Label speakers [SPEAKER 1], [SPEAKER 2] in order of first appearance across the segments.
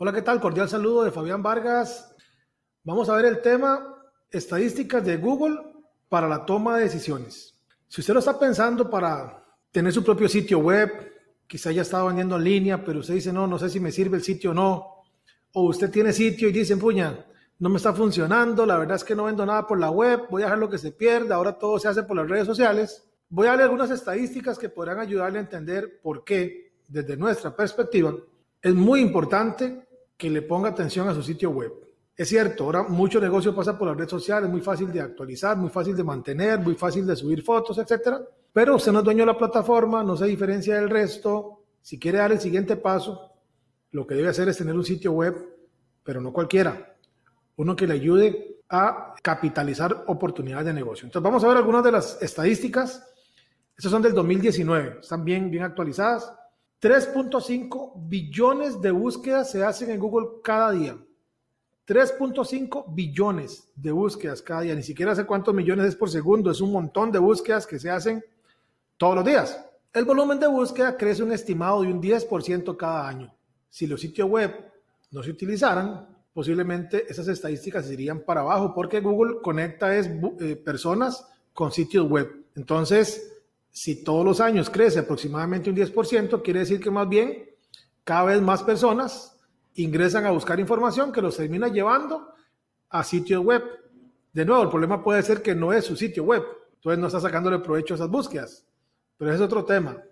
[SPEAKER 1] Hola, ¿qué tal? Cordial saludo de Fabián Vargas. Vamos a ver el tema estadísticas de Google para la toma de decisiones. Si usted lo está pensando para tener su propio sitio web, quizá ya estaba vendiendo en línea, pero usted dice, no, no sé si me sirve el sitio o no. O usted tiene sitio y dice, puña, no me está funcionando, la verdad es que no vendo nada por la web, voy a dejar lo que se pierda, ahora todo se hace por las redes sociales. Voy a darle algunas estadísticas que podrán ayudarle a entender por qué, desde nuestra perspectiva, es muy importante que le ponga atención a su sitio web. Es cierto, ahora mucho negocio pasa por las redes sociales, muy fácil de actualizar, muy fácil de mantener, muy fácil de subir fotos, etcétera. Pero usted no es dueño de la plataforma, no se diferencia del resto. Si quiere dar el siguiente paso, lo que debe hacer es tener un sitio web, pero no cualquiera. Uno que le ayude a capitalizar oportunidades de negocio. Entonces vamos a ver algunas de las estadísticas. Estas son del 2019, están bien, bien actualizadas. 3.5 billones de búsquedas se hacen en Google cada día. 3.5 billones de búsquedas cada día. Ni siquiera sé cuántos millones es por segundo. Es un montón de búsquedas que se hacen todos los días. El volumen de búsqueda crece un estimado de un 10% cada año. Si los sitios web no se utilizaran, posiblemente esas estadísticas irían para abajo porque Google conecta es, eh, personas con sitios web. Entonces, si todos los años crece aproximadamente un 10%, quiere decir que más bien cada vez más personas ingresan a buscar información que los termina llevando a sitios web. De nuevo, el problema puede ser que no es su sitio web, entonces no está sacándole provecho a esas búsquedas. Pero es otro tema.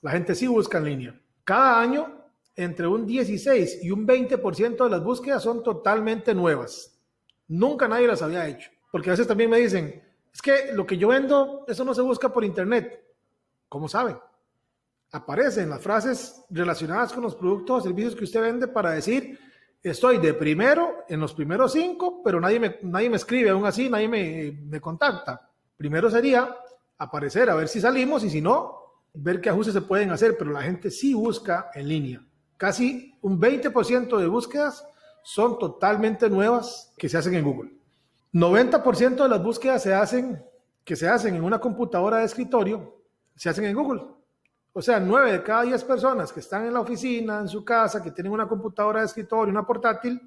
[SPEAKER 1] La gente sí busca en línea. Cada año, entre un 16 y un 20% de las búsquedas son totalmente nuevas. Nunca nadie las había hecho. Porque a veces también me dicen, es que lo que yo vendo, eso no se busca por internet. ¿Cómo saben? Aparecen las frases relacionadas con los productos o servicios que usted vende para decir, estoy de primero en los primeros cinco, pero nadie me, nadie me escribe, aún así nadie me, me contacta. Primero sería aparecer a ver si salimos y si no, ver qué ajustes se pueden hacer, pero la gente sí busca en línea. Casi un 20% de búsquedas son totalmente nuevas que se hacen en Google. 90% de las búsquedas se hacen, que se hacen en una computadora de escritorio se hacen en Google. O sea, nueve de cada diez personas que están en la oficina, en su casa, que tienen una computadora de escritorio, una portátil,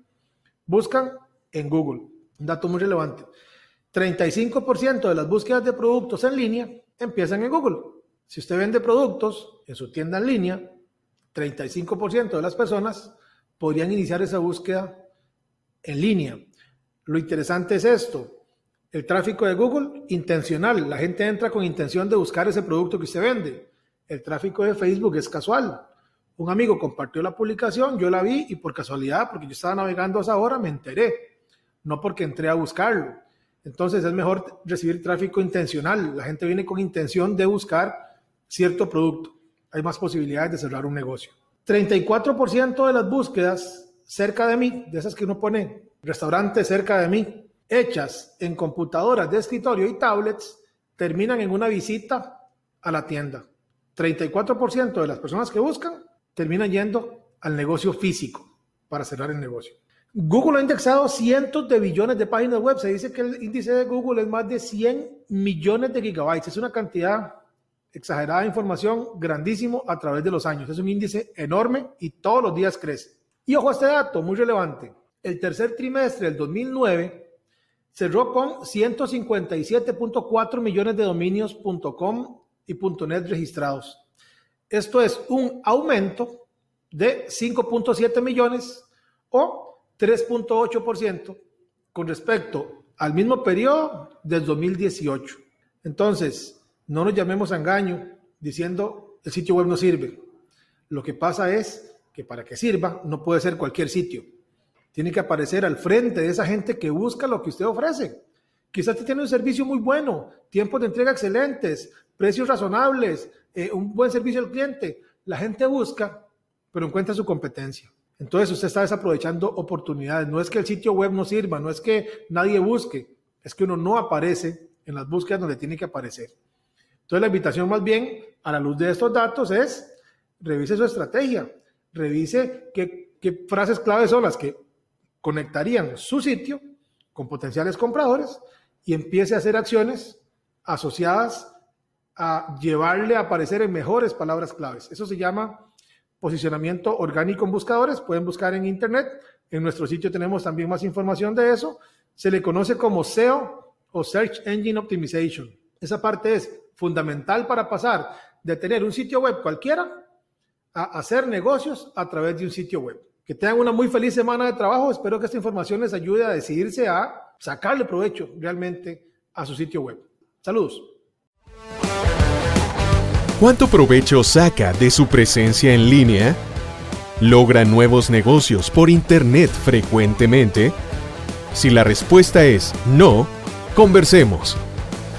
[SPEAKER 1] buscan en Google. Un dato muy relevante. 35% de las búsquedas de productos en línea empiezan en Google. Si usted vende productos en su tienda en línea, 35% de las personas podrían iniciar esa búsqueda en línea. Lo interesante es esto. El tráfico de Google, intencional. La gente entra con intención de buscar ese producto que usted vende. El tráfico de Facebook es casual. Un amigo compartió la publicación, yo la vi y por casualidad, porque yo estaba navegando a esa hora, me enteré. No porque entré a buscarlo. Entonces es mejor recibir tráfico intencional. La gente viene con intención de buscar cierto producto. Hay más posibilidades de cerrar un negocio. 34% de las búsquedas cerca de mí, de esas que uno pone restaurante cerca de mí, hechas en computadoras de escritorio y tablets terminan en una visita a la tienda. 34% de las personas que buscan terminan yendo al negocio físico para cerrar el negocio. Google ha indexado cientos de billones de páginas web. Se dice que el índice de Google es más de 100 millones de gigabytes. Es una cantidad exagerada de información grandísimo a través de los años. Es un índice enorme y todos los días crece. Y ojo a este dato, muy relevante. El tercer trimestre del 2009 cerró con 157.4 millones de dominios.com y .net registrados. Esto es un aumento de 5.7 millones o 3.8% con respecto al mismo periodo del 2018. Entonces, no nos llamemos a engaño diciendo el sitio web no sirve. Lo que pasa es que para que sirva no puede ser cualquier sitio tiene que aparecer al frente de esa gente que busca lo que usted ofrece. Quizás usted tiene un servicio muy bueno, tiempos de entrega excelentes, precios razonables, eh, un buen servicio al cliente, La gente busca, pero encuentra su competencia. Entonces usted está desaprovechando oportunidades. No es que el sitio web no sirva, no es que nadie busque, es que uno no aparece en las búsquedas donde tiene que aparecer. Entonces la invitación más bien a la luz de estos datos es revise su estrategia, revise qué, frases claves son las que conectarían su sitio con potenciales compradores y empiece a hacer acciones asociadas a llevarle a aparecer en mejores palabras claves. Eso se llama posicionamiento orgánico en buscadores. Pueden buscar en internet. En nuestro sitio tenemos también más información de eso. Se le conoce como SEO o Search Engine Optimization. Esa parte es fundamental para pasar de tener un sitio web cualquiera a hacer negocios a través de un sitio web. Que tengan una muy feliz semana de trabajo. Espero que esta información les ayude a decidirse a sacarle provecho realmente a su sitio web. Saludos.
[SPEAKER 2] ¿Cuánto provecho saca de su presencia en línea? ¿Logra nuevos negocios por Internet frecuentemente? Si la respuesta es no, conversemos.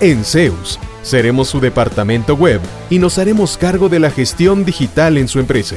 [SPEAKER 2] En Zeus seremos su departamento web y nos haremos cargo de la gestión digital en su empresa,